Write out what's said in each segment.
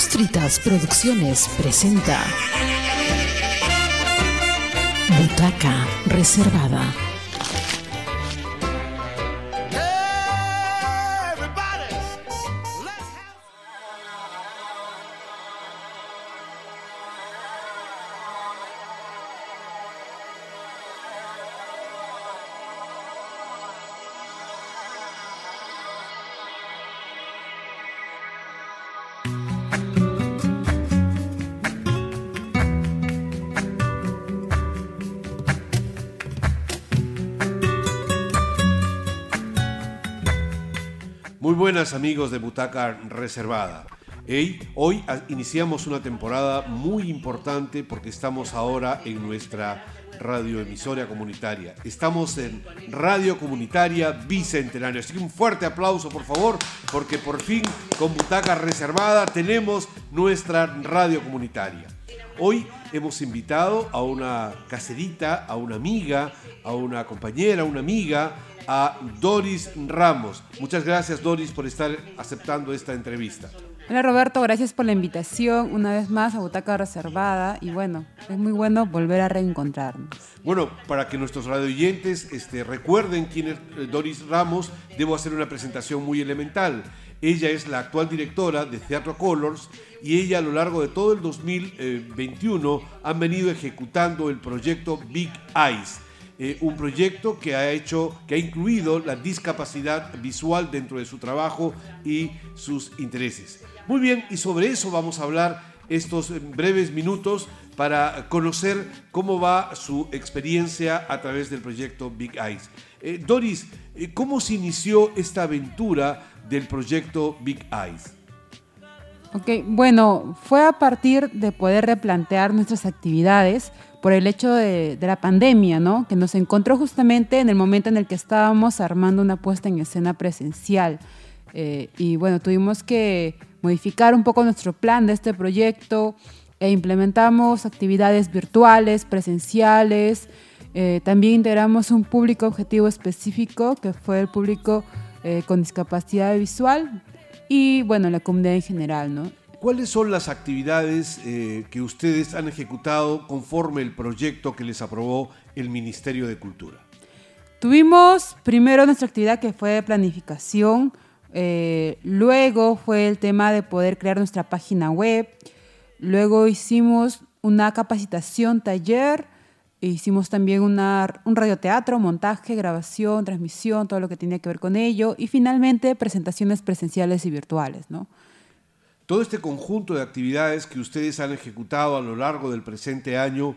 Costritas Producciones presenta Butaca Reservada. Amigos de Butaca Reservada. Hoy iniciamos una temporada muy importante porque estamos ahora en nuestra radioemisora comunitaria. Estamos en Radio Comunitaria Bicentenario. Así que un fuerte aplauso por favor porque por fin con Butaca Reservada tenemos nuestra radio comunitaria. Hoy hemos invitado a una caserita, a una amiga, a una compañera, a una amiga, a Doris Ramos. Muchas gracias Doris por estar aceptando esta entrevista. Hola Roberto, gracias por la invitación una vez más a Butaca Reservada y bueno, es muy bueno volver a reencontrarnos. Bueno, para que nuestros radioyentes este, recuerden quién es eh, Doris Ramos, debo hacer una presentación muy elemental. Ella es la actual directora de Teatro Colors y ella a lo largo de todo el 2021 han venido ejecutando el proyecto Big Eyes. eh, un proyecto que ha hecho, que ha incluido la discapacidad visual dentro de su trabajo y sus intereses. Muy bien, y sobre eso vamos a hablar estos eh, breves minutos para conocer cómo va su experiencia a través del proyecto Big Eyes. Eh, Doris, eh, ¿cómo se inició esta aventura del proyecto Big Eyes? Ok, bueno, fue a partir de poder replantear nuestras actividades por el hecho de, la pandemia, ¿no? Que nos encontró justamente en el momento en el que estábamos armando una puesta en escena presencial. Eh, y bueno, tuvimos que modificar un poco nuestro plan de este proyecto e implementamos actividades virtuales, presenciales. Eh, también integramos un público objetivo específico, que fue el público eh, con discapacidad visual y, bueno, la comunidad en general, ¿no? ¿Cuáles son las actividades eh, que ustedes han ejecutado conforme el proyecto que les aprobó el Ministerio de Cultura? Tuvimos primero nuestra actividad que fue de planificación, eh, luego fue el tema de poder crear nuestra página web, luego hicimos una capacitación, taller, hicimos también una, un radioteatro, montaje, grabación, transmisión, todo lo que tenía que ver con ello, y finalmente presentaciones presenciales y virtuales, ¿no? Todo este conjunto de actividades que ustedes han ejecutado a lo largo del presente año,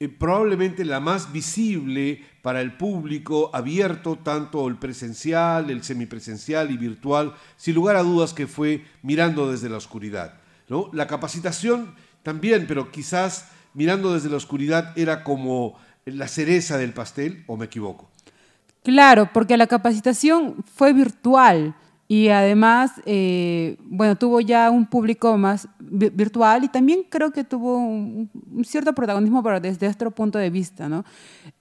eh, probablemente la más visible para el público abierto, tanto el presencial, el semipresencial y virtual, sin lugar a dudas que fue mirando desde la oscuridad. ¿no? La capacitación también, pero quizás mirando desde la oscuridad era como la cereza del pastel, o me equivoco. Claro, porque la capacitación fue virtual y además, eh, bueno, tuvo ya un público más vi- virtual y también creo que tuvo un, cierto protagonismo, pero desde otro punto de vista, ¿no?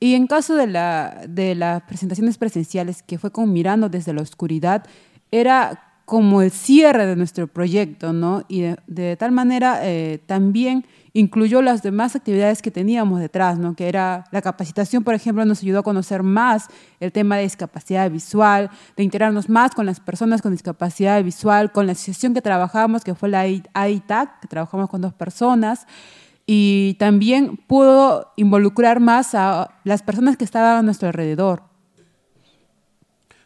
Y en caso de, la, de las presentaciones presenciales, que fue como mirando desde la oscuridad, era como el cierre de nuestro proyecto, ¿no? Y de, de tal manera eh, también incluyó las demás actividades que teníamos detrás, ¿no? Que era la capacitación, por ejemplo, nos ayudó a conocer más el tema de discapacidad visual, de integrarnos más con las personas con discapacidad visual, con la asociación que trabajamos, que fue la AITAC, que trabajamos con dos personas, y también pudo involucrar más a las personas que estaban a nuestro alrededor.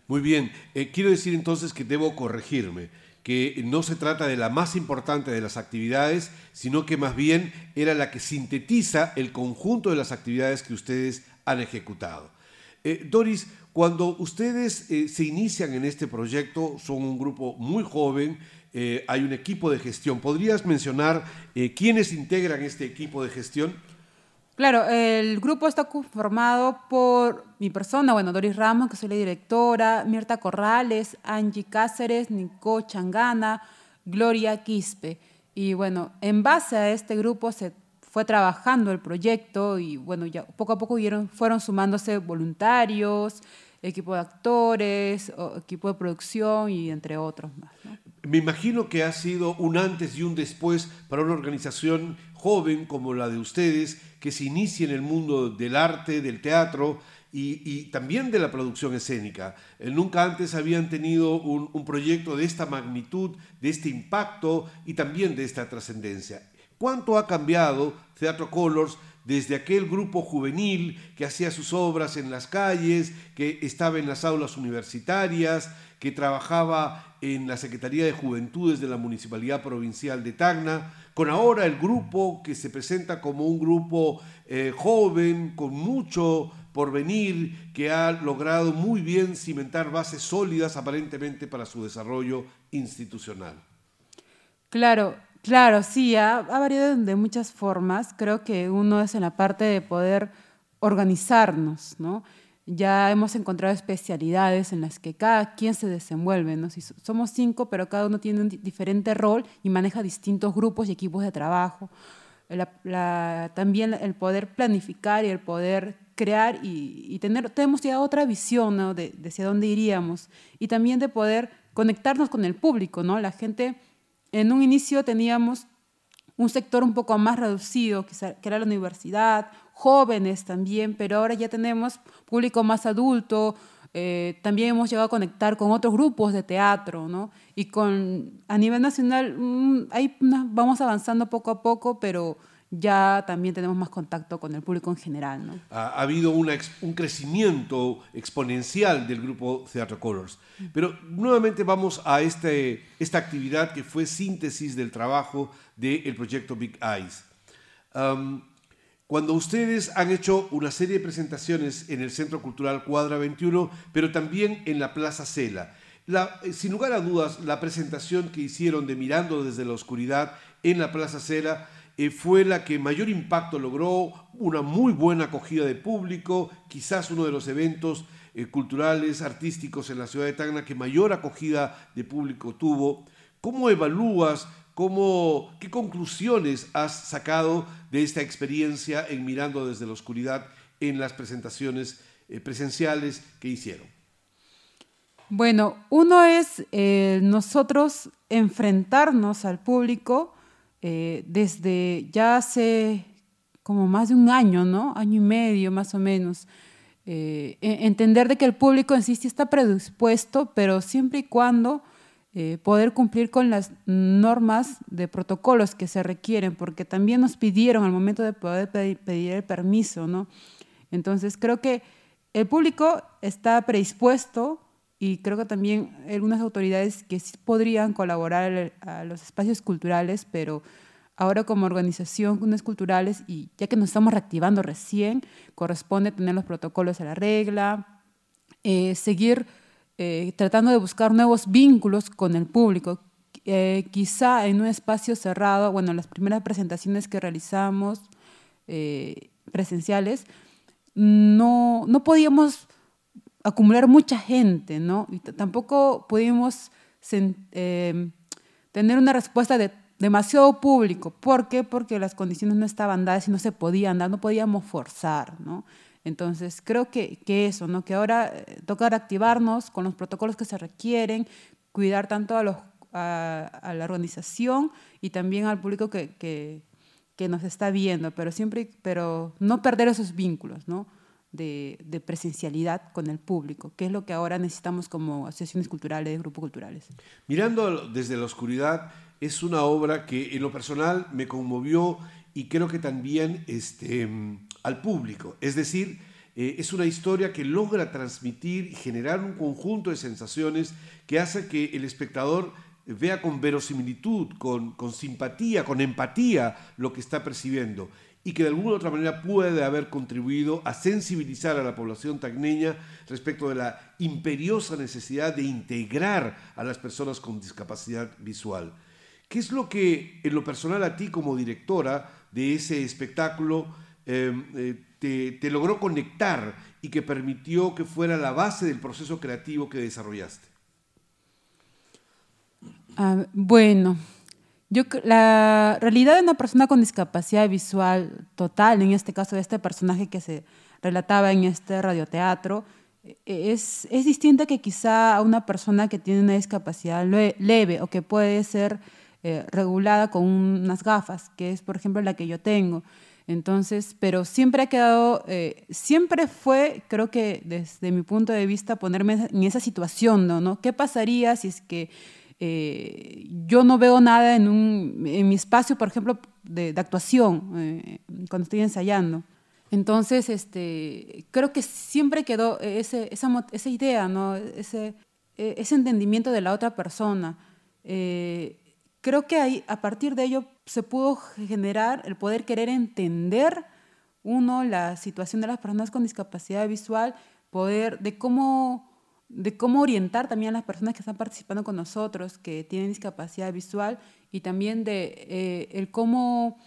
Muy bien, Eh, quiero decir entonces que debo corregirme, que no se trata de la más importante de las actividades, sino que más bien era la que sintetiza el conjunto de las actividades que ustedes han ejecutado. Eh, Doris, cuando ustedes eh, se inician en este proyecto, son un grupo muy joven, hay un equipo de gestión. ¿Podrías mencionar quiénes integran este equipo de gestión? Claro, el grupo está conformado por mi persona, bueno, Doris Ramos, que soy la directora, Mirta Corrales, Angie Cáceres, Nico Changana, Gloria Quispe. Y bueno, en base a este grupo se fue trabajando el proyecto y bueno, ya poco a poco fueron sumándose voluntarios, equipo de actores, equipo de producción y entre otros más. me imagino que ha sido un antes y un después para una organización joven como la de ustedes, que se inicia en el mundo del arte, del teatro y, también de la producción escénica. Eh, nunca antes habían tenido un, un proyecto de esta magnitud, de este impacto y también de esta trascendencia. ¿Cuánto ha cambiado Teatro Colors desde aquel grupo juvenil que hacía sus obras en las calles, que estaba en las aulas universitarias, que trabajaba en la Secretaría de Juventudes de la Municipalidad Provincial de Tacna, con ahora el grupo que se presenta como un grupo eh, joven, con mucho por venir, que ha logrado muy bien cimentar bases sólidas aparentemente para su desarrollo institucional. Claro, Claro, sí, ha, variado de muchas formas. Creo que uno es en la parte de poder organizarnos, ¿no? Ya hemos encontrado especialidades en las que cada quien se desenvuelve, ¿no? Si somos cinco, pero cada uno tiene un diferente rol y maneja distintos grupos y equipos de trabajo. también el poder planificar y el poder crear y, tener, tenemos ya otra visión ¿no? de, de hacia dónde iríamos y también de poder conectarnos con el público, ¿no? La gente en un inicio teníamos un sector un poco más reducido, que era la universidad, jóvenes también, pero ahora ya tenemos público más adulto, eh, también hemos llegado a conectar con otros grupos de teatro, ¿no? Y con, a nivel nacional, mm, ahí vamos avanzando poco a poco, pero ya también tenemos más contacto con el público en general. ¿no? Ha, habido un crecimiento exponencial del grupo Theatre Colors. Pero nuevamente vamos a este, esta actividad que fue síntesis del trabajo del proyecto Big Eyes. Cuando ustedes han hecho una serie de presentaciones en el Centro Cultural Cuadra 21, pero también en la Plaza Cela, sin lugar a dudas, la presentación que hicieron de Mirando desde la Oscuridad en la Plaza Cela eh, fue la que mayor impacto logró, una muy buena acogida de público, quizás uno de los eventos eh, culturales, artísticos en la ciudad de Tacna que mayor acogida de público tuvo. ¿Cómo evalúas, cómo, qué conclusiones has sacado de esta experiencia en Mirando desde la Oscuridad en las presentaciones eh, presenciales que hicieron? Bueno, uno es nosotros enfrentarnos al público eh, desde ya hace como más de un año, ¿no? Año y medio más o menos. Eh, e, entender de que el público en sí, está predispuesto, pero siempre y cuando eh, poder cumplir con las normas de protocolos que se requieren, porque también nos pidieron al momento de poder pedir, el permiso, ¿no? Entonces creo que el público está predispuesto y creo que también algunas autoridades que sí podrían colaborar a los espacios culturales, pero ahora como organización culturales y ya que nos estamos reactivando recién, corresponde tener los protocolos a la regla, eh, seguir eh, tratando de buscar nuevos vínculos con el público. Eh, quizá en un espacio cerrado, bueno, las primeras presentaciones que realizamos presenciales, no, no podíamos acumular mucha gente, ¿no? Y tampoco pudimos eh, tener una respuesta de demasiado público. ¿Por qué? Porque las condiciones no estaban dadas y no se podían dar, no podíamos forzar, ¿no? Entonces, creo que, que eso, ¿no? Que ahora eh, toca activarnos con los protocolos que se requieren, cuidar tanto a, los, a, la organización y también al público que, que, nos está viendo, pero siempre, pero no perder esos vínculos, ¿no? de, presencialidad con el público, que es lo que ahora necesitamos como asociaciones culturales, grupos culturales. Mirando desde la oscuridad, es una obra que en lo personal me conmovió y creo que también este, al público. Es decir, eh, es una historia que logra transmitir y generar un conjunto de sensaciones que hace que el espectador vea con verosimilitud, con, con simpatía, con empatía lo que está percibiendo y que de alguna u otra manera puede haber contribuido a sensibilizar a la población tacneña respecto de la imperiosa necesidad de integrar a las personas con discapacidad visual. ¿Qué es lo que en lo personal a ti como directora de ese espectáculo eh, te, logró conectar y que permitió que fuera la base del proceso creativo que desarrollaste? Ah, bueno, yo, la realidad de una persona con discapacidad visual total, en este caso de este personaje que se relataba en este radioteatro, es, es distinta que quizá a una persona que tiene una discapacidad leve o que puede ser eh, regulada con unas gafas, que es, por ejemplo, la que yo tengo. Entonces, pero siempre ha quedado, eh, siempre fue, creo que desde mi punto de vista, ponerme en esa situación, ¿no? ¿Qué pasaría si es que eh, yo no veo nada en, un, en mi espacio, por ejemplo, de, actuación, cuando estoy ensayando? Entonces, este, creo que siempre quedó ese, esa, esa, idea, ¿no? ese, ese entendimiento de la otra persona creo que ahí, a partir de ello se pudo generar el poder querer entender, uno, la situación de las personas con discapacidad visual, poder de cómo, de cómo orientar también a las personas que están participando con nosotros, que tienen discapacidad visual, y también de eh, el cómo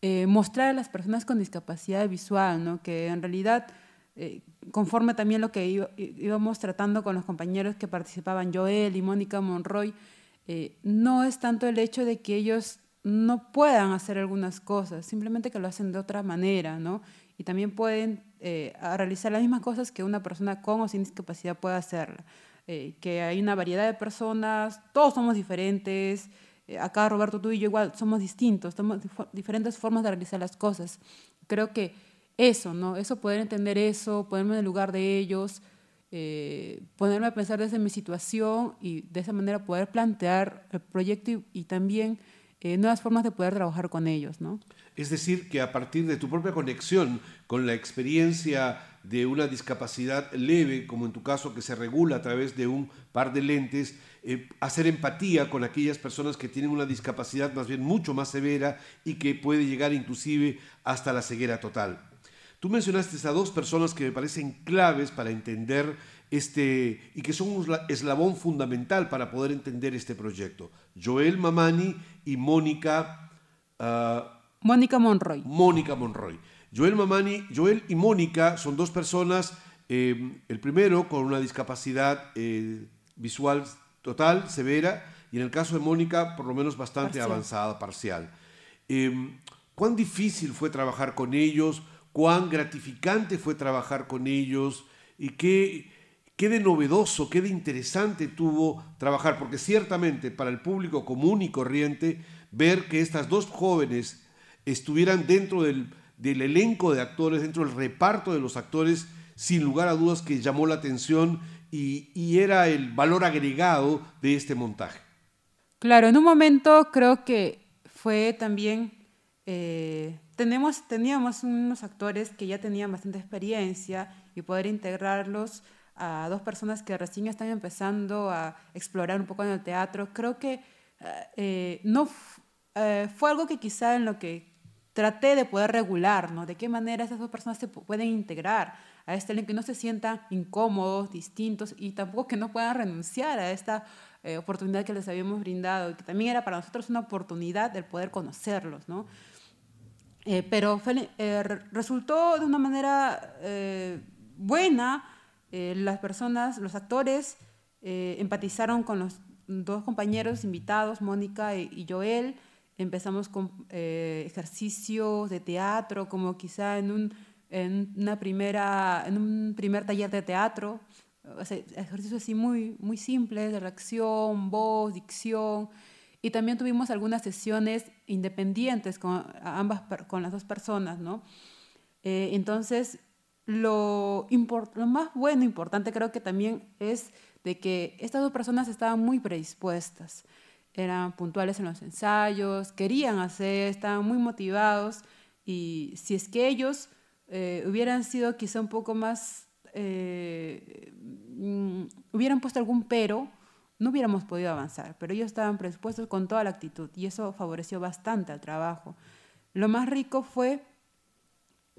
eh, mostrar a las personas con discapacidad visual, ¿no? que en realidad... Eh, conforme también lo que íbamos tratando con los compañeros que participaban, Joel y Mónica Monroy, eh, no es tanto el hecho de que ellos no puedan hacer algunas cosas, simplemente que lo hacen de otra manera, ¿no? Y también pueden eh, realizar las mismas cosas que una persona con o sin discapacidad puede hacer. Eh, que hay una variedad de personas, todos somos diferentes, acá Roberto, tú y yo igual somos distintos, tenemos diferentes formas de realizar las cosas. Creo que eso, ¿no? Eso, poder entender eso, ponerme en el lugar de ellos, eh, ponerme a pensar desde mi situación y de esa manera poder plantear el proyecto y, también eh, nuevas formas de poder trabajar con ellos. ¿no? Es decir, que a partir de tu propia conexión con la experiencia de una discapacidad leve, como en tu caso que se regula a través de un par de lentes, eh, hacer empatía con aquellas personas que tienen una discapacidad más bien mucho más severa y que puede llegar inclusive hasta la ceguera total. Tú mencionaste a dos personas que me parecen claves para entender este y que son un eslabón fundamental para poder entender este proyecto. Joel Mamani y Mónica. Ah, Mónica Monroy. Mónica Monroy. Joel Mamani, Joel y Mónica son dos personas, eh, el primero con una discapacidad eh, visual total, severa, y en el caso de Mónica, por lo menos bastante avanzada, parcial. Eh, ¿Cuán difícil fue trabajar con ellos? Cuán gratificante fue trabajar con ellos y qué, qué de novedoso, qué de interesante tuvo trabajar, porque ciertamente para el público común y corriente, ver que estas dos jóvenes estuvieran dentro del, elenco de actores, dentro del reparto de los actores, sin lugar a dudas que llamó la atención y, era el valor agregado de este montaje. Claro, en un momento creo que fue también eh, tenemos, teníamos unos actores que ya tenían bastante experiencia y poder integrarlos a dos personas que recién están empezando a explorar un poco en el teatro, creo que eh, no eh, fue algo que quizá en lo que traté de poder regular, ¿no? De qué manera esas dos personas se pueden integrar a este elenco y no se sientan incómodos, distintos y tampoco que no puedan renunciar a esta eh, oportunidad que les habíamos brindado que también era para nosotros una oportunidad del poder conocerlos, ¿no? Eh, pero eh, resultó de una manera eh, buena. las personas, los actores, empatizaron con los dos compañeros invitados, Mónica y, Joel. Empezamos con ejercicios de teatro, como quizá en un, en una primera, en un primer taller de teatro. ejercicios así muy, muy simples, de reacción, voz, dicción. Y también tuvimos algunas sesiones independientes con, ambas, con las dos personas, ¿no? Eh, entonces, lo, lo más bueno, importante creo que también es de que estas dos personas estaban muy predispuestas, eran puntuales en los ensayos, querían hacer, estaban muy motivados y si es que ellos eh, hubieran sido quizá un poco más, eh, mm, hubieran puesto algún pero, no hubiéramos podido avanzar, pero ellos estaban predispuestos con toda la actitud y eso favoreció bastante al trabajo. Lo más rico fue,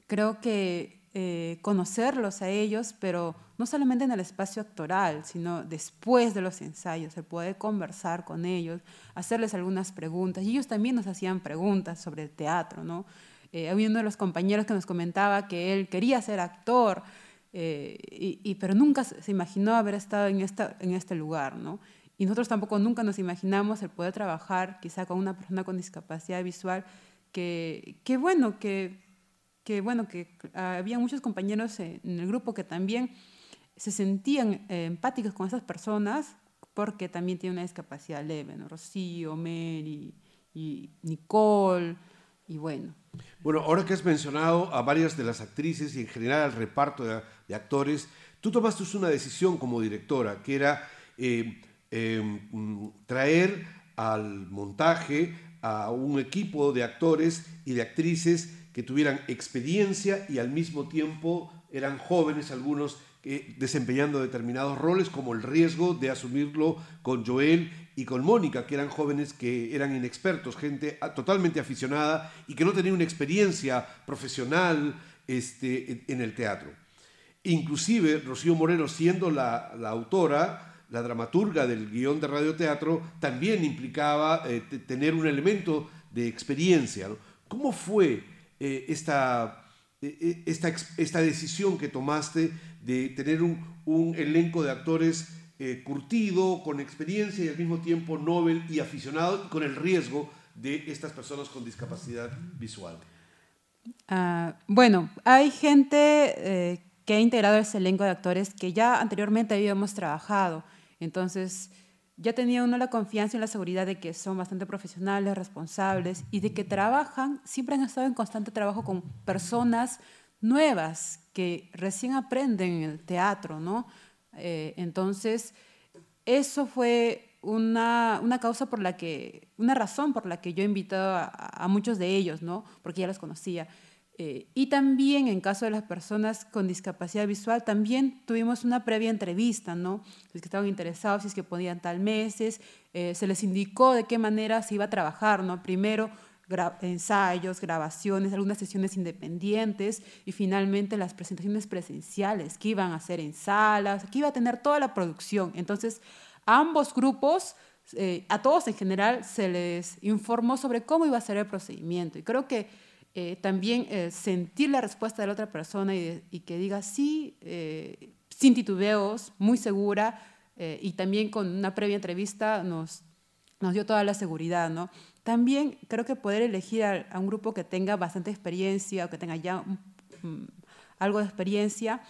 creo que, eh, conocerlos a ellos, pero no solamente en el espacio actoral, sino después de los ensayos, el poder conversar con ellos, hacerles algunas preguntas. Y ellos también nos hacían preguntas sobre el teatro, ¿no? Eh, había uno de los compañeros que nos comentaba que él quería ser actor, eh, y, pero nunca se imaginó haber estado en, esta, en este lugar, ¿no? Y nosotros tampoco nunca nos imaginamos el poder trabajar quizá con una persona con discapacidad visual, que, que bueno, que, que, bueno, que había muchos compañeros en el grupo que también se sentían eh, empáticos con esas personas porque también tienen una discapacidad leve, ¿no? Rocío, Mary y Nicole, y bueno. Bueno, ahora que has mencionado a varias de las actrices y en general al reparto de, actores, tú tomaste una decisión como directora, que era eh, em, traer al montaje a un equipo de actores y de actrices que tuvieran experiencia y al mismo tiempo eran jóvenes algunos eh, desempeñando determinados roles, como el riesgo de asumirlo con Joel y con Mónica, que eran jóvenes que eran inexpertos, gente totalmente aficionada y que no tenían una experiencia profesional este, en el teatro. Inclusive Rocío Moreno, siendo la, autora, la dramaturga del guion de radioteatro, también implicaba eh, tener un elemento de experiencia. ¿Cómo fue eh, esta, esta, esta decisión que tomaste de tener un, elenco de actores eh, curtido, con experiencia y al mismo tiempo novel y aficionado, con el riesgo de estas personas con discapacidad visual. Ah, bueno, hay gente eh, que ha integrado ese elenco de actores que ya anteriormente habíamos trabajado, entonces ya tenía uno la confianza y la seguridad de que son bastante profesionales, responsables y de que trabajan, siempre han estado en constante trabajo con personas nuevas que recién aprenden en el teatro, ¿no? Eh, entonces, eso fue una, una, causa por la que, una razón por la que yo invité a, a muchos de ellos, ¿no? Porque ya los conocía. Eh, y también en caso de las personas con discapacidad visual, también tuvimos una previa entrevista, ¿no? Si es que estaban interesados, si es que podían tal meses, eh, se les indicó de qué manera se iba a trabajar, ¿no? Primero ensayos, grabaciones, algunas sesiones independientes y finalmente las presentaciones presenciales que iban a hacer en salas, que iba a tener toda la producción. Entonces, ambos grupos, eh, a todos en general, se les informó sobre cómo iba a ser el procedimiento. Y creo que eh, también eh, sentir la respuesta de la otra persona y, que diga sí, sin titubeos, muy segura, y también con una previa entrevista nos, nos dio toda la seguridad, ¿no? También creo que poder elegir a, un grupo que tenga bastante experiencia o que tenga ya algo de experiencia,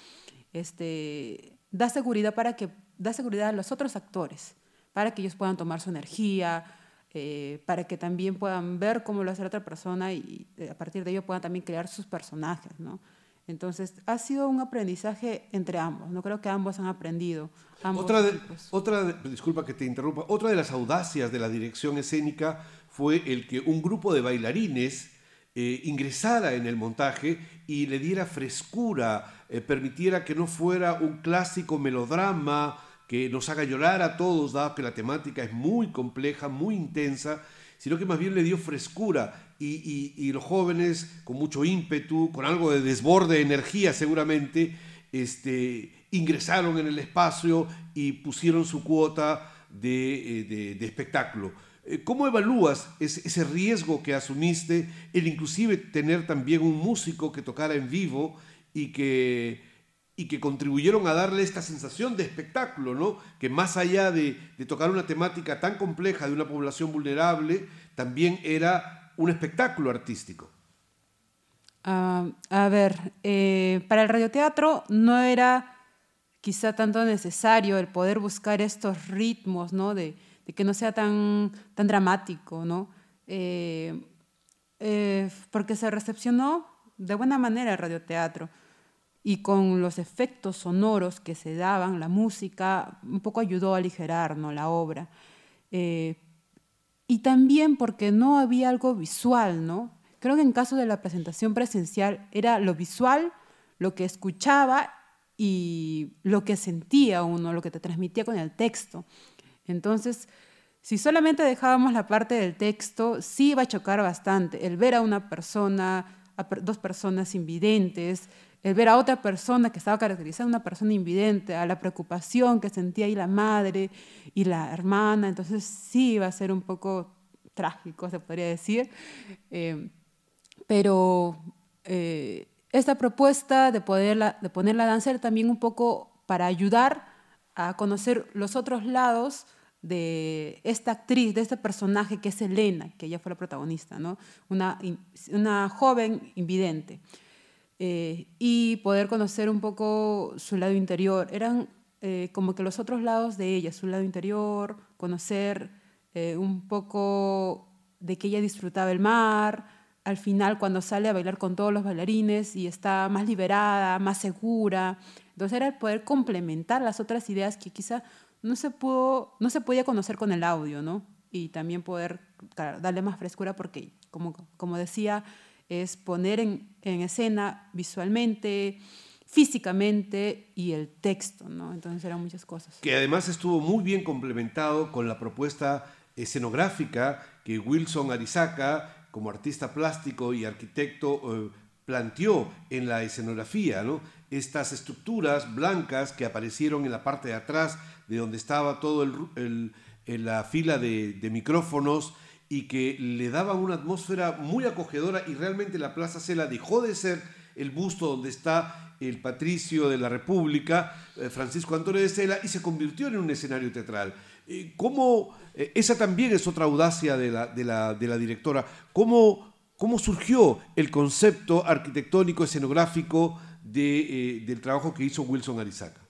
este, da seguridad para que da seguridad a los otros actores, para que ellos puedan tomar su energía, eh, para que también puedan ver cómo lo hace la otra persona y eh, a partir de ello puedan también crear sus personajes, ¿no? Entonces, ha sido un aprendizaje entre ambos. No creo que ambos han aprendido. otra, de, otra disculpa que te interrumpa, otra de las audacias de la dirección escénica fue el que un grupo de bailarines eh, ingresara en el montaje y le diera frescura, eh, permitiera que no fuera un clásico melodrama que nos haga llorar a todos, dado que la temática es muy compleja, muy intensa, sino que más bien le dio frescura y, los jóvenes con mucho ímpetu, con algo de desborde de energía seguramente, este, ingresaron en el espacio y pusieron su cuota de eh, espectáculo. Eh, ¿Cómo evalúas ese, riesgo que asumiste, el inclusive tener también un músico que tocara en vivo y que, y que contribuyeron a darle esta sensación de espectáculo, ¿no? que más allá de, tocar una temática tan compleja de una población vulnerable, también era un espectáculo artístico? Ah, a ver, eh, para el radioteatro no era quizá tanto necesario el poder buscar estos ritmos, ¿no? De, que no sea tan, tan dramático, ¿no? Eh, eh, porque se recepcionó de buena manera el radioteatro y con los efectos sonoros que se daban, la música un poco ayudó a aligerar la obra. Eh, y también porque no había algo visual, ¿no? Creo que en caso de la presentación presencial era lo visual, lo que escuchaba y lo que sentía uno, lo que te transmitía con el texto. Entonces, si solamente dejábamos la parte del texto, sí iba a chocar bastante el ver a una persona, a dos personas invidentes, el ver a otra persona que estaba caracterizada, una persona invidente, a la preocupación que sentía ahí la madre y la hermana, entonces sí iba a ser un poco trágico, se podría decir. Eh, pero eh, esta propuesta de, poder de poner la danza también un poco para ayudar a conocer los otros lados de esta actriz, de este personaje que es Elena, que ella fue la protagonista, ¿no? una, una joven invidente. Eh, y poder conocer un poco su lado interior. Eran eh, como que los otros lados de ella, su lado interior, conocer eh, un poco de que ella disfrutaba el mar, al final cuando sale a bailar con todos los bailarines y está más liberada, más segura. Entonces era el poder complementar las otras ideas que quizá no se, pudo, no se podía conocer con el audio, ¿no? Y también poder darle más frescura porque, como, como decía, es poner en, en escena visualmente, físicamente y el texto, ¿no? Entonces eran muchas cosas. Que además estuvo muy bien complementado con la propuesta escenográfica que Wilson Arizaca, como artista plástico y arquitecto, eh, planteó en la escenografía, ¿no? Estas estructuras blancas que aparecieron en la parte de atrás de donde estaba todo el, la fila de, de micrófonos y que le daban una atmósfera muy acogedora y realmente la Plaza Cela dejó de ser el busto donde está el patricio de la República, eh, Francisco Antonio de Sela, y se convirtió en un escenario teatral. Eh, ¿Cómo, eh, esa también es otra audacia de la, de la, de la directora, ¿Cómo, cómo surgió el concepto arquitectónico, escenográfico de, del trabajo que hizo Wilson Arizaca?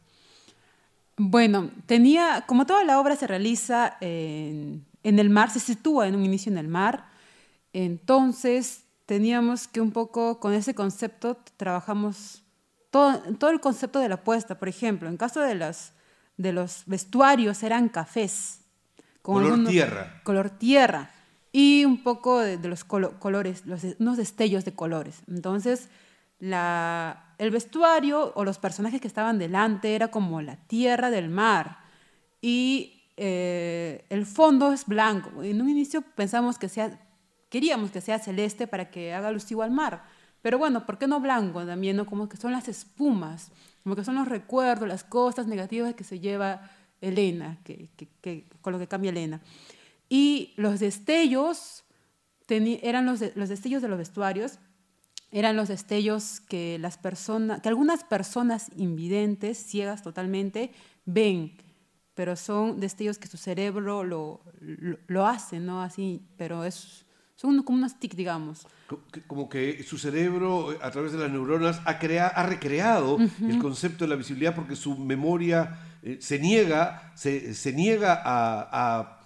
Bueno, tenía, como toda la obra se realiza en, en el mar, se sitúa en un inicio en el mar, entonces teníamos que un poco con ese concepto trabajamos todo, el concepto de la puesta, por ejemplo, en caso de los, de los vestuarios eran cafés. Con color tierra. Color tierra. Y un poco de, los colores, los, unos destellos de colores. Entonces, la, el vestuario o los personajes que estaban delante era como la tierra del mar. Y eh, el fondo es blanco. En un inicio pensamos que sea, queríamos que sea celeste para que haga alusivo al mar pero bueno, ¿por qué no blanco también? No? Como que son las espumas, como que son los recuerdos, las cosas negativas que se lleva Elena, que, que, con lo que cambia Elena. Y los destellos eran los, los destellos de los vestuarios, eran los destellos que las personas, que algunas personas invidentes, ciegas totalmente, ven, pero son destellos que su cerebro lo, lo, lo hace, ¿no? Así, pero es son como unas TIC, digamos. Como que su cerebro, a través de las neuronas, ha, ha recreado el concepto de la visibilidad porque su memoria eh, se niega, se, se niega a, a,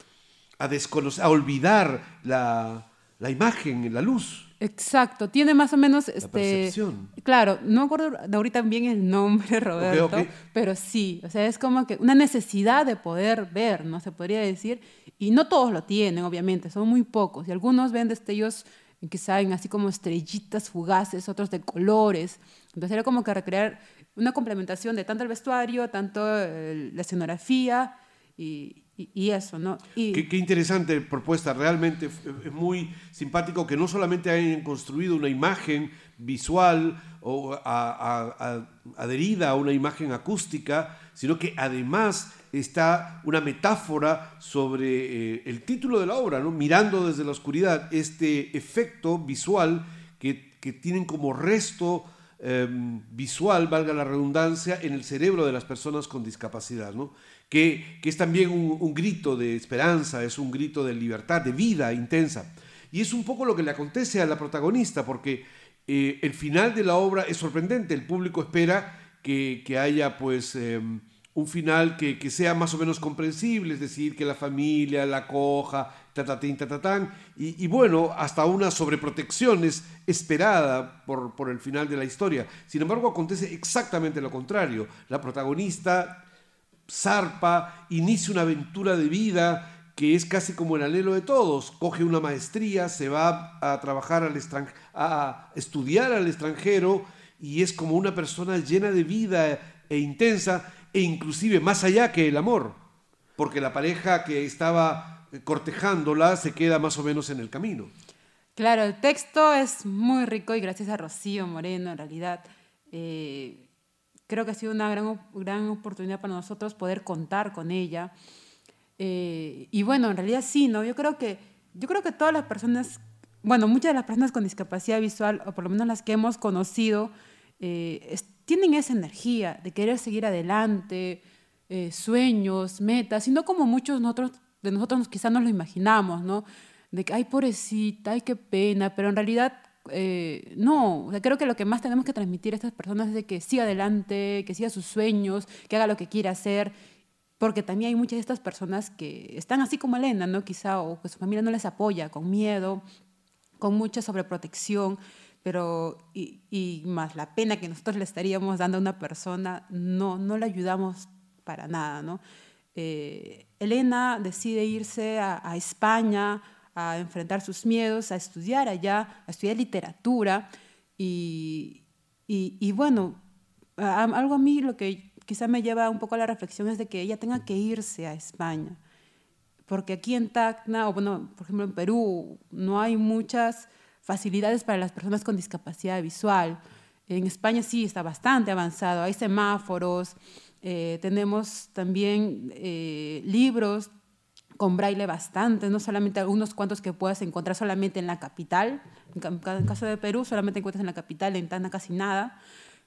a, desconocer, a olvidar la, la imagen, la luz. Exacto, tiene más o menos... Este, percepción. Claro, no acuerdo ahorita bien el nombre, Roberto, pero sí, o sea, es como que una necesidad de poder ver, ¿no? Se podría decir, y no todos lo tienen, obviamente, son muy pocos, y algunos ven destellos que salen así como estrellitas fugaces, otros de colores, entonces era como que recrear una complementación de tanto el vestuario, tanto la escenografía, y, eso, ¿no? Qué, interesante propuesta, realmente es muy simpático que no solamente hayan construido una imagen visual o adherida a una imagen acústica, sino que además está una metáfora sobre eh, el título de la obra, ¿no? mirando desde la oscuridad este efecto visual que, que tienen como resto em, visual, valga la redundancia, en el cerebro de las personas con discapacidad. ¿no? Que, es también un, grito de esperanza, es un grito de libertad, de vida intensa. Y es un poco lo que le acontece a la protagonista, porque eh, el final de la obra es sorprendente, el público espera que, haya pues em, un final que, sea más o menos comprensible, es decir, que la familia la coja, tatatín, tatatán, y, y bueno, hasta una sobreprotección es esperada por, por el final de la historia. Sin embargo, acontece exactamente lo contrario. La protagonista zarpa, inicia una aventura de vida que es casi como el anhelo de todos. Coge una maestría, se va a trabajar al a estudiar al extranjero y es como una persona llena de vida e intensa e inclusive más allá que el amor, porque la pareja que estaba cortejándola se queda más o menos en el camino. Claro, el texto es muy rico y gracias a Rocío Moreno en realidad. Eh, creo que ha sido una gran, gran oportunidad para nosotros poder contar con ella. Eh, y bueno, en realidad sí, ¿no? Yo creo que, yo creo que todas las personas, bueno, muchas de las personas con discapacidad visual, o por lo menos las que hemos conocido, eh, tienen esa energía de querer seguir adelante, eh, sueños, metas, y no como muchos nosotros, de nosotros quizás nos lo imaginamos, ¿no? De que, ay, pobrecita, ay, qué pena, pero en realidad eh, no, creo que lo que más tenemos que transmitir a estas personas es de que siga adelante, que siga sus sueños, que haga lo que quiera hacer, porque también hay muchas de estas personas que están así como Elena, ¿no? Quizá, o que su familia no les apoya, con miedo, con mucha sobreprotección, pero, y, más la pena que nosotros le estaríamos dando a una persona, no, no le ayudamos para nada, ¿no? Eh, Elena decide irse a España, a enfrentar sus miedos, a estudiar allá, a estudiar literatura. Y, y, bueno, algo a mí lo que quizá me lleva un poco a la reflexión es de que ella tenga que irse a España. Porque aquí en Tacna, o bueno, por ejemplo en Perú, no hay muchas facilidades para las personas con discapacidad visual. En España sí está bastante avanzado, hay semáforos, eh, tenemos también eh, libros con braille bastante, no solamente algunos cuantos que puedas encontrar solamente en la capital. En el caso de Perú, solamente encuentras en la capital, en Tana casi nada,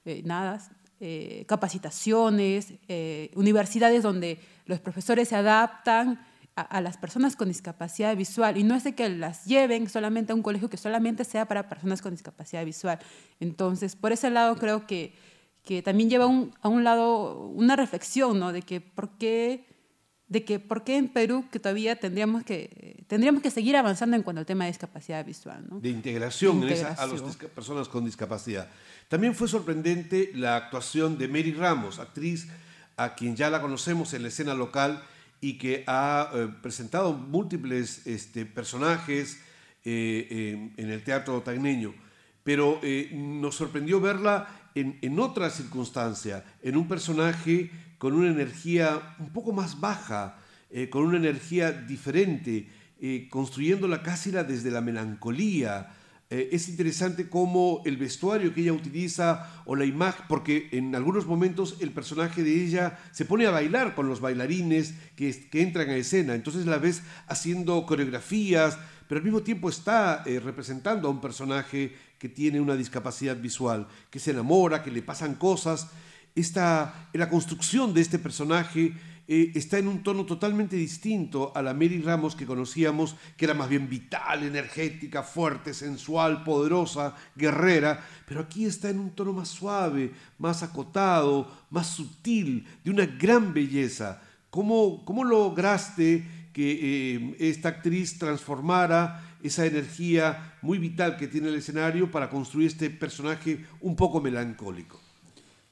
eh, nada. Eh, capacitaciones, eh, universidades donde los profesores se adaptan a, las personas con discapacidad visual y no es de que las lleven solamente a un colegio que solamente sea para personas con discapacidad visual. Entonces, por ese lado creo que, que también lleva a un lado una reflexión, ¿no? De que por qué de que por qué en Perú que todavía tendríamos que, tendríamos que seguir avanzando en cuanto al tema de discapacidad visual. De integración, a las personas con discapacidad. También fue sorprendente la actuación de Mary Ramos, actriz a quien ya la conocemos en la escena local y que ha eh, presentado múltiples este, personajes eh, en el teatro tagneño. Pero eh, nos sorprendió verla en, en otra circunstancia, en un personaje con una energía un poco más baja, eh, con una energía diferente, eh, construyéndola casi desde la melancolía. Eh, es interesante cómo el vestuario que ella utiliza o la imagen, porque en algunos momentos el personaje de ella se pone a bailar con los bailarines que, que entran a escena, entonces la ves haciendo coreografías, pero al mismo tiempo está representando a un personaje que tiene una discapacidad visual, que se enamora, que le pasan cosas esta, la construcción de este personaje eh, está en un tono totalmente distinto a la Mary Ramos que conocíamos, que era más bien vital, energética, fuerte, sensual, poderosa, guerrera, pero aquí está en un tono más suave, más acotado, más sutil, de una gran belleza. ¿Cómo, cómo lograste que eh, esta actriz transformara esa energía muy vital que tiene el escenario para construir este personaje un poco melancólico?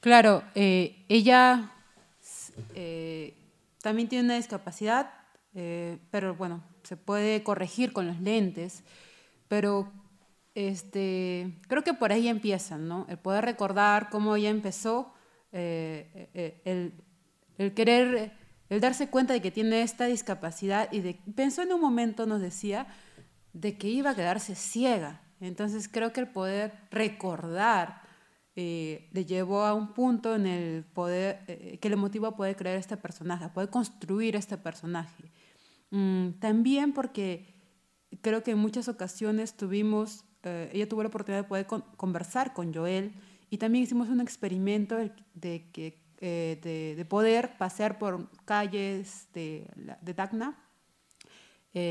Claro, eh, ella eh, también tiene una discapacidad, eh, pero bueno, se puede corregir con los lentes, pero este, creo que por ahí empiezan, ¿no? El poder recordar cómo ella empezó, el, el, querer, el darse cuenta de que tiene esta discapacidad y de, pensó en un momento, nos decía, de que iba a quedarse ciega. Entonces creo que el poder recordar eh, le llevó a un punto en el poder, eh, que le motivó a poder crear este personaje, a poder construir este personaje. Mm, también porque creo que en muchas ocasiones tuvimos, eh, ella tuvo la oportunidad de poder conversar con Joel y también hicimos un experimento de, de, de, poder pasear por calles de, de Tacna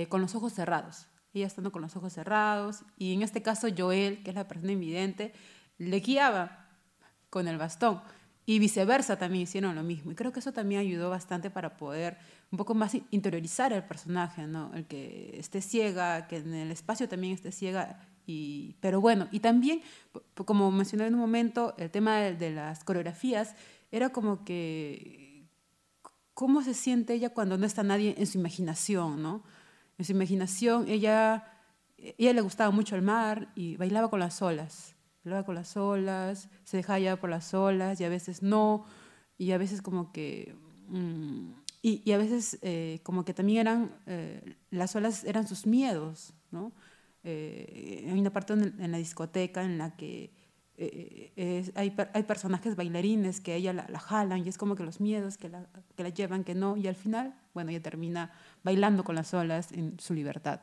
con los ojos cerrados. Ella estando con los ojos cerrados y en este caso Joel, que es la persona invidente, le guiaba con el bastón. Y viceversa también hicieron lo mismo. Y creo que eso también ayudó bastante para poder un poco más interiorizar el personaje, ¿no? El que esté ciega, que en el espacio también esté ciega. Y, pero bueno, y también, como mencioné en un momento, el tema de, las coreografías era como que cómo se siente ella cuando no está nadie en su imaginación, ¿no? En su imaginación, ella, ella le gustaba mucho el mar y bailaba con las olas hablaba con las olas, se dejaba llevar por las olas y a veces no, y a veces como que... Mm, y, a veces eh, como que también eran, eh, las olas eran sus miedos, ¿no? Eh, hay una parte en, la discoteca en la que hay, hay, personajes bailarines que ella la, jalan y es como que los miedos que la, que la llevan, que no, y al final, bueno, ella termina bailando con las olas en su libertad.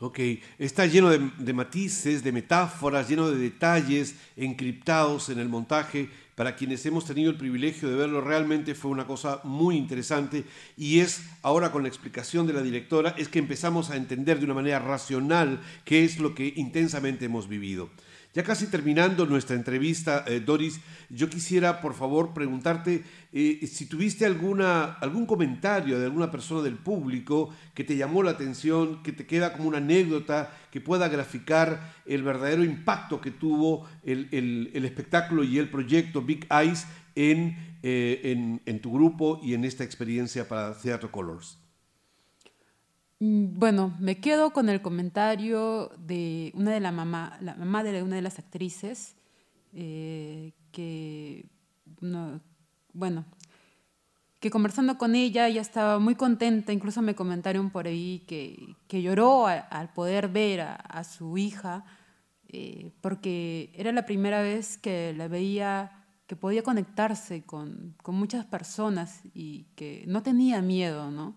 Ok, está lleno de, matices, de metáforas, lleno de detalles encriptados en el montaje, para quienes hemos tenido el privilegio de verlo, realmente fue una cosa muy interesante y es ahora con la explicación de la directora, es que empezamos a entender de una manera racional qué es lo que intensamente hemos vivido. Ya casi terminando nuestra entrevista, eh, Doris, yo quisiera por favor preguntarte eh, si tuviste alguna, algún comentario de alguna persona del público que te llamó la atención, que te queda como una anécdota, que pueda graficar el verdadero impacto que tuvo el, espectáculo y el proyecto Big Eyes en, eh, en, en tu grupo y en esta experiencia para Theatre Colors. Mm, bueno, me quedo con el comentario de una de la mamá, la mamá de una de las actrices, eh, que, bueno, que conversando con ella ella estaba muy contenta, incluso me comentaron por ahí que, que lloró al poder ver a, su hija, eh, porque era la primera vez que la veía que podía conectarse con, con muchas personas y que no tenía miedo, ¿no?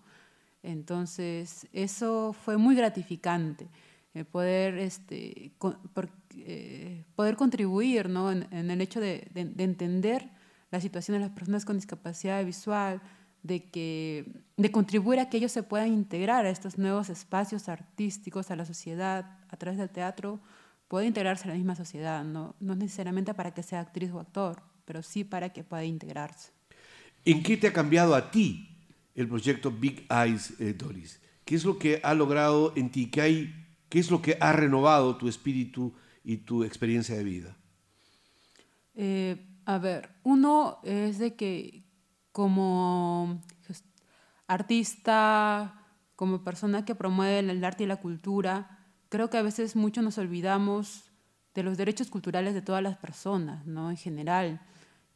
Entonces, eso fue muy gratificante, eh, poder, este, eh, poder contribuir ¿no? en, el hecho de, entender la situación de las personas con discapacidad visual, de, que, de contribuir a que ellos se puedan integrar a estos nuevos espacios artísticos, a la sociedad, a través del teatro, pueda integrarse a la misma sociedad, no, no necesariamente para que sea actriz o actor, pero sí para que pueda integrarse. ¿En qué te ha cambiado a ti el proyecto Big Eyes, eh, Doris? ¿Qué es lo que ha logrado en ti? ¿Qué, hay, ¿Qué es lo que ha renovado tu espíritu y tu experiencia de vida? Eh, a ver, uno es de que como artista, como persona que promueve el arte y la cultura, creo que a veces mucho nos olvidamos de los derechos culturales de todas las personas, ¿no? En general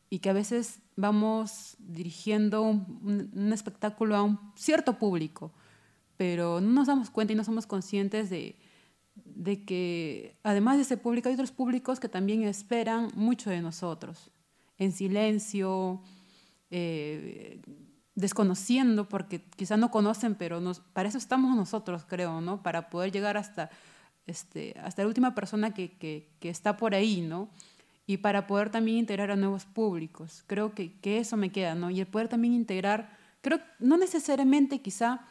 y que a veces vamos dirigiendo un, espectáculo a un cierto público, pero no nos damos cuenta y no somos conscientes de, de que además de ese público hay otros públicos que también esperan mucho de nosotros, en silencio, eh, desconociendo, porque quizá no conocen, pero nos, para eso estamos nosotros, creo, ¿no? Para poder llegar hasta, este, hasta la última persona que, que, que está por ahí, ¿no? Y para poder también integrar a nuevos públicos. Creo que, que eso me queda, ¿no? Y el poder también integrar, creo, no necesariamente quizá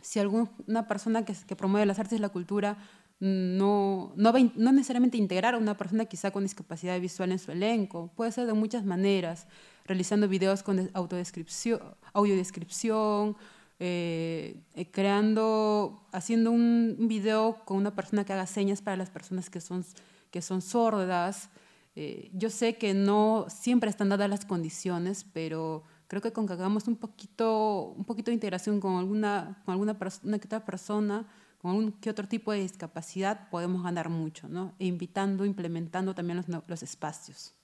si alguna persona que, que promueve las artes y la cultura no, no, va, no necesariamente integrar a una persona quizá con discapacidad visual en su elenco, puede ser de muchas maneras, realizando videos con autodescripción, audiodescripción, eh, eh, creando, haciendo un, un, video con una persona que haga señas para las personas que son, que son sordas, eh, yo sé que no siempre están dadas las condiciones, pero creo que con que hagamos un poquito, un poquito de integración con alguna, con alguna una que otra persona, con algún que otro tipo de discapacidad, podemos ganar mucho, ¿no? E invitando, implementando también los, los espacios.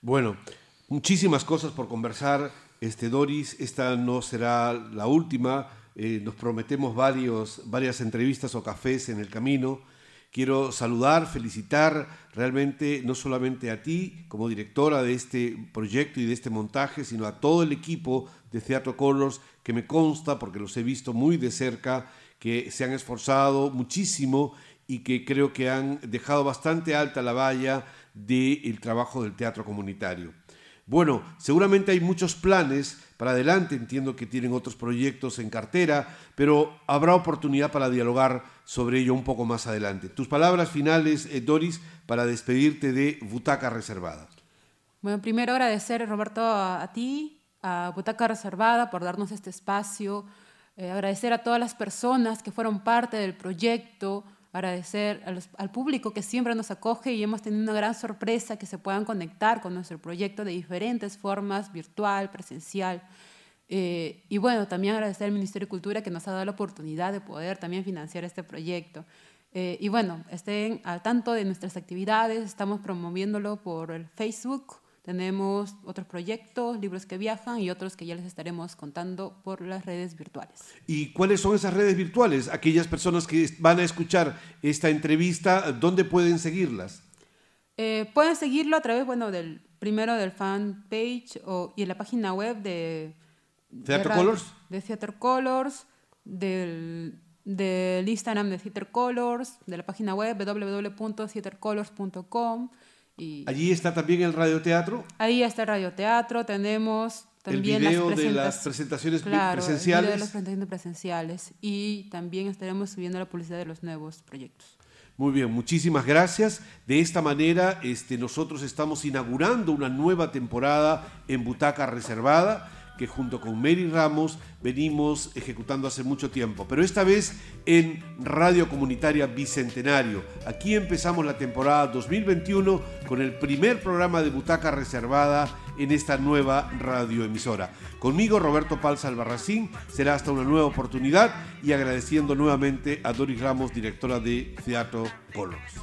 Bueno, muchísimas cosas por conversar. Este, Doris, esta no será la última. Eh, nos prometemos varios, varias entrevistas o cafés en el camino. Quiero saludar, felicitar realmente no solamente a ti como directora de este proyecto y de este montaje, sino a todo el equipo de Teatro Colors que me consta, porque los he visto muy de cerca, que se han esforzado muchísimo y que creo que han dejado bastante alta la valla del trabajo del teatro comunitario. Bueno, seguramente hay muchos planes para adelante, entiendo que tienen otros proyectos en cartera, pero habrá oportunidad para dialogar sobre ello un poco más adelante. Tus palabras finales, eh, Doris, para despedirte de Butaca Reservada. Bueno, primero agradecer, Roberto, a, ti, a Butaca Reservada, por darnos este espacio, eh, agradecer a todas las personas que fueron parte del proyecto, agradecer al público que siempre nos acoge y hemos tenido una gran sorpresa que se puedan conectar con nuestro proyecto de diferentes formas, virtual, presencial. Eh, y bueno, también agradecer al Ministerio de Cultura que nos ha dado la oportunidad de poder también financiar este proyecto. Eh, y bueno, estén al tanto de nuestras actividades, estamos promoviéndolo por el Facebook, tenemos otros proyectos, libros que viajan y otros que ya les estaremos contando por las redes virtuales. ¿Y cuáles son esas redes virtuales? Aquellas personas que van a escuchar esta entrevista, ¿dónde pueden seguirlas? Eh, pueden seguirlo a través, bueno, del primero del fan page o, y en la página web de... ¿Theater Colors? De Theater Colors, del, del Instagram de Theater Colors, de la página web www.theatercolors.com Y Allí está también el radioteatro. ahí está el radioteatro, tenemos también el video las de las presentaciones Claro, el presenciales. video de las presentaciones presenciales y también estaremos subiendo la publicidad de los nuevos proyectos. Muy bien, muchísimas gracias. De esta manera, este, nosotros estamos inaugurando una nueva temporada en Butaca Reservada, que junto con Mary Ramos venimos ejecutando hace mucho tiempo, pero esta vez en Radio Comunitaria Bicentenario. Aquí empezamos la temporada 2021 con el primer programa de Butaca Reservada en esta nueva radioemisora. Conmigo, Roberto Palza Albarracín, será hasta una nueva oportunidad y agradeciendo nuevamente a Doris Ramos, directora de Teatro Colors.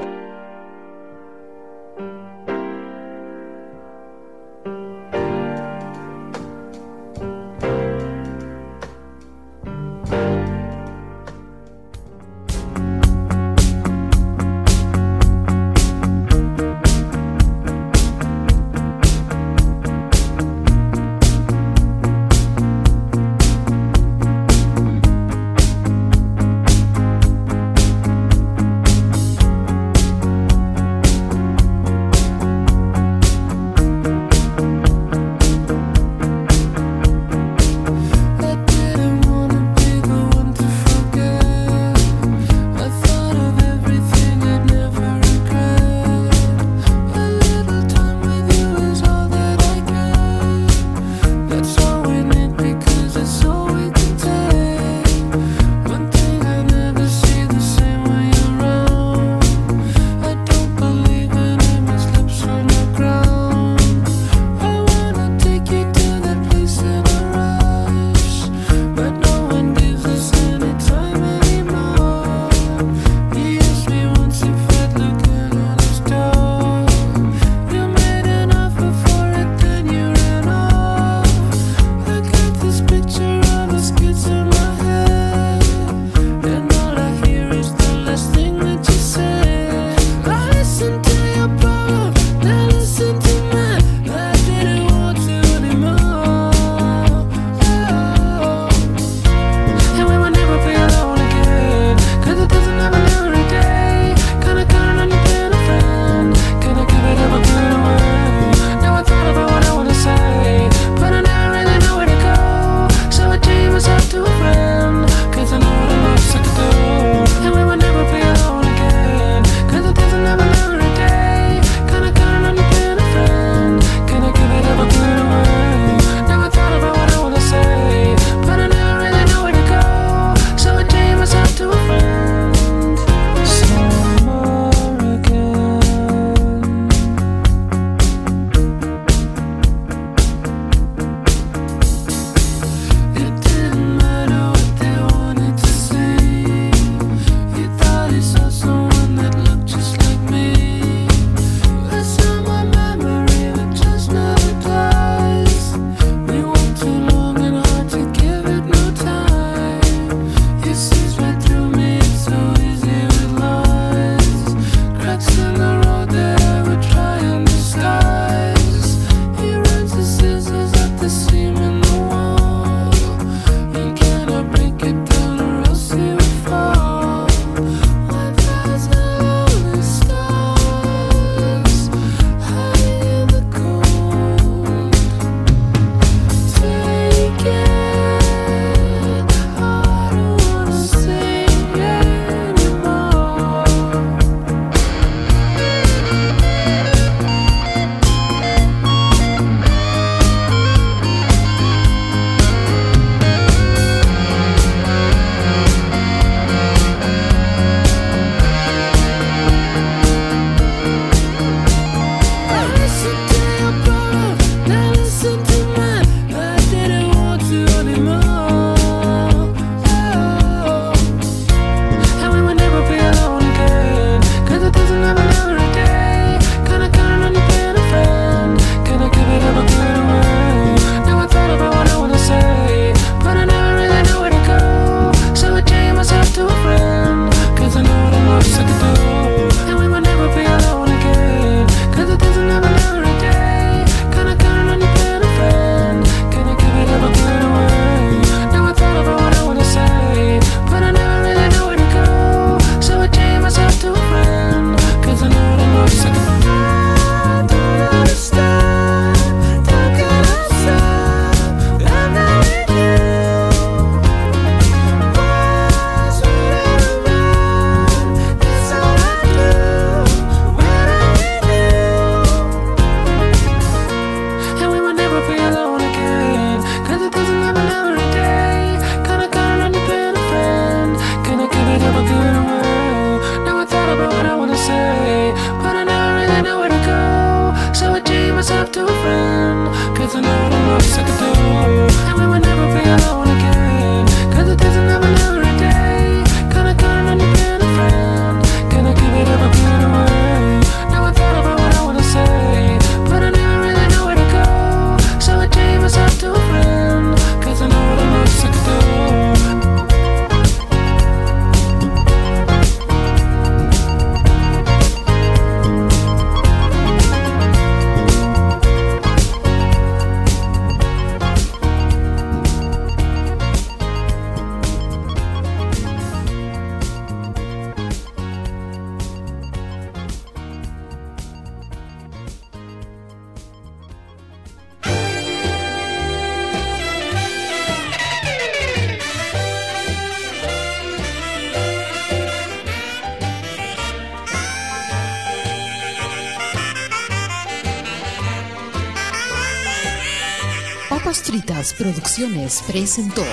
Presentó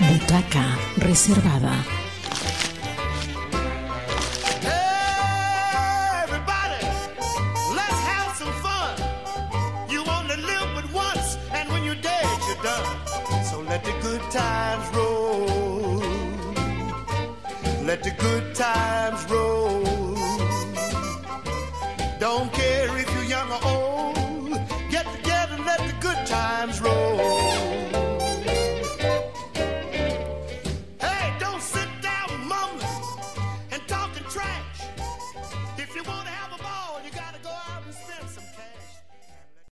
Butaca Reservada.